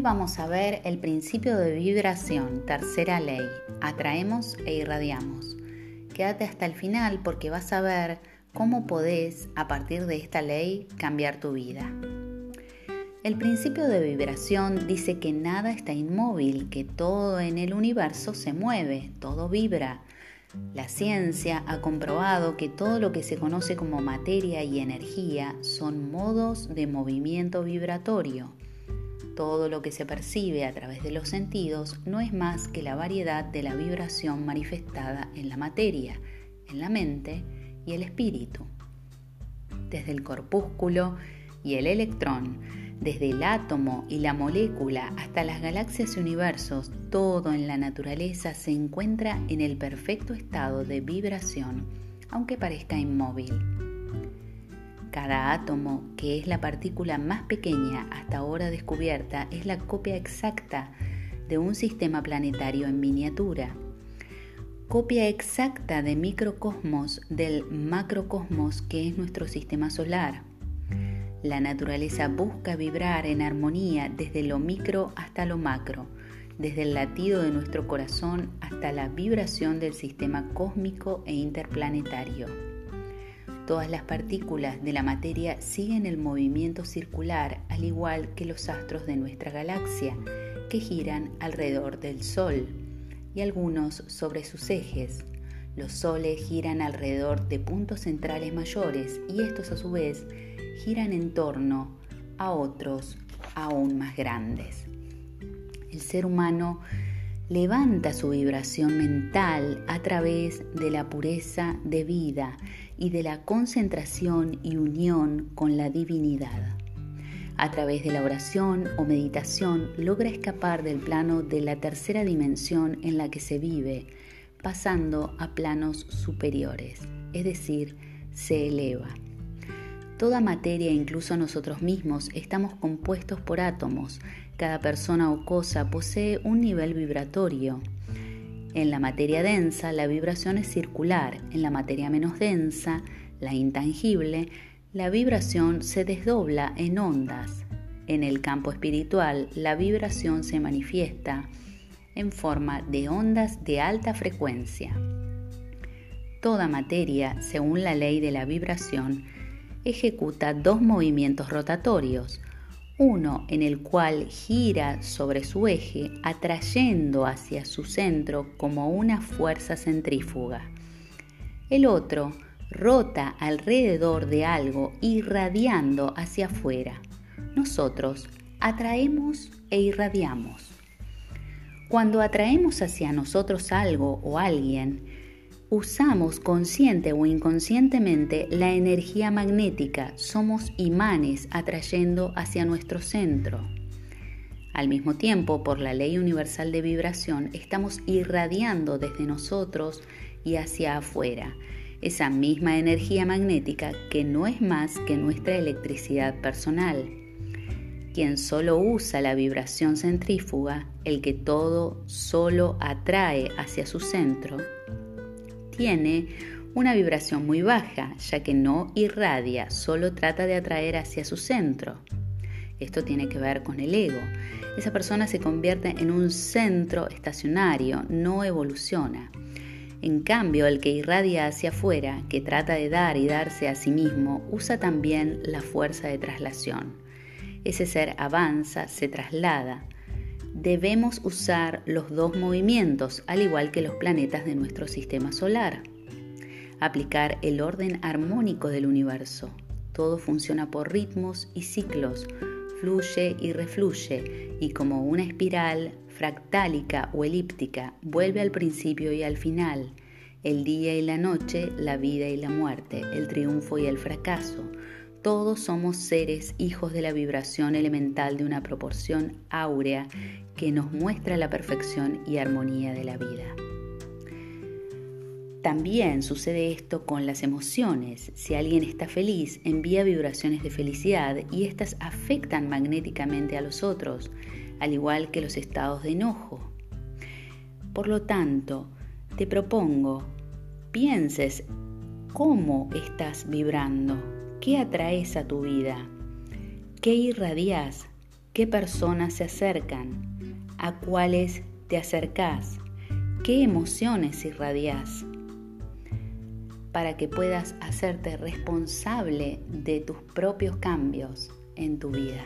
Hoy vamos a ver el principio de vibración, tercera ley. Atraemos e irradiamos. Quédate hasta el final porque vas a ver cómo podés, a partir de esta ley, cambiar tu vida. El principio de vibración dice que nada está inmóvil, que todo en el universo se mueve, todo vibra. La ciencia ha comprobado que todo lo que se conoce como materia y energía son modos de movimiento vibratorio todo lo que se percibe a través de los sentidos no es más que la variedad de la vibración manifestada en la materia, en la mente y el espíritu. Desde el corpúsculo y el electrón, desde el átomo y la molécula hasta las galaxias y universos, todo en la naturaleza se encuentra en el perfecto estado de vibración, aunque parezca inmóvil. Cada átomo, que es la partícula más pequeña hasta ahora descubierta, es la copia exacta de un sistema planetario en miniatura. Copia exacta de microcosmos del macrocosmos que es nuestro sistema solar. La naturaleza busca vibrar en armonía desde lo micro hasta lo macro, desde el latido de nuestro corazón hasta la vibración del sistema cósmico e interplanetario. Todas las partículas de la materia siguen el movimiento circular al igual que los astros de nuestra galaxia, que giran alrededor del Sol y algunos sobre sus ejes. Los soles giran alrededor de puntos centrales mayores y estos a su vez giran en torno a otros aún más grandes. El ser humano levanta su vibración mental a través de la pureza de vida y de la concentración y unión con la divinidad. A través de la oración o meditación logra escapar del plano de la tercera dimensión en la que se vive, pasando a planos superiores, es decir, se eleva. Toda materia, incluso nosotros mismos, estamos compuestos por átomos. Cada persona o cosa posee un nivel vibratorio. En la materia densa, la vibración es circular. En la materia menos densa, la intangible, la vibración se desdobla en ondas. En el campo espiritual, la vibración se manifiesta en forma de ondas de alta frecuencia. Toda materia, según la ley de la vibración, ejecuta dos movimientos rotatorios, uno en el cual gira sobre su eje atrayendo hacia su centro como una fuerza centrífuga. El otro rota alrededor de algo irradiando hacia afuera. Nosotros atraemos e irradiamos. Cuando atraemos hacia nosotros algo o alguien, usamos consciente o inconscientemente la energía magnética, somos imanes atrayendo hacia nuestro centro. Al mismo tiempo, por la ley universal de vibración, estamos irradiando desde nosotros y hacia afuera esa misma energía magnética que no es más que nuestra electricidad personal. Quien solo usa la vibración centrífuga, el que todo solo atrae hacia su centro, tiene una vibración muy baja, ya que no irradia, solo trata de atraer hacia su centro. Esto tiene que ver con el ego. Esa persona se convierte en un centro estacionario, no evoluciona. En cambio, el que irradia hacia afuera, que trata de dar y darse a sí mismo, usa también la fuerza de traslación. Ese ser avanza, se traslada. Debemos usar los dos movimientos, al igual que los planetas de nuestro sistema solar. Aplicar el orden armónico del universo. Todo funciona por ritmos y ciclos, fluye y refluye, y como una espiral fractálica o elíptica, vuelve al principio y al final, el día y la noche, la vida y la muerte, el triunfo y el fracaso, todos somos seres hijos de la vibración elemental de una proporción áurea que nos muestra la perfección y armonía de la vida. También sucede esto con las emociones. Si alguien está feliz, envía vibraciones de felicidad y estas afectan magnéticamente a los otros, al igual que los estados de enojo. Por lo tanto, te propongo, pienses cómo estás vibrando ¿Qué atraes a tu vida? ¿Qué irradias? ¿Qué personas se acercan, a cuáles te acercás, qué emociones irradias, para que puedas hacerte responsable de tus propios cambios en tu vida.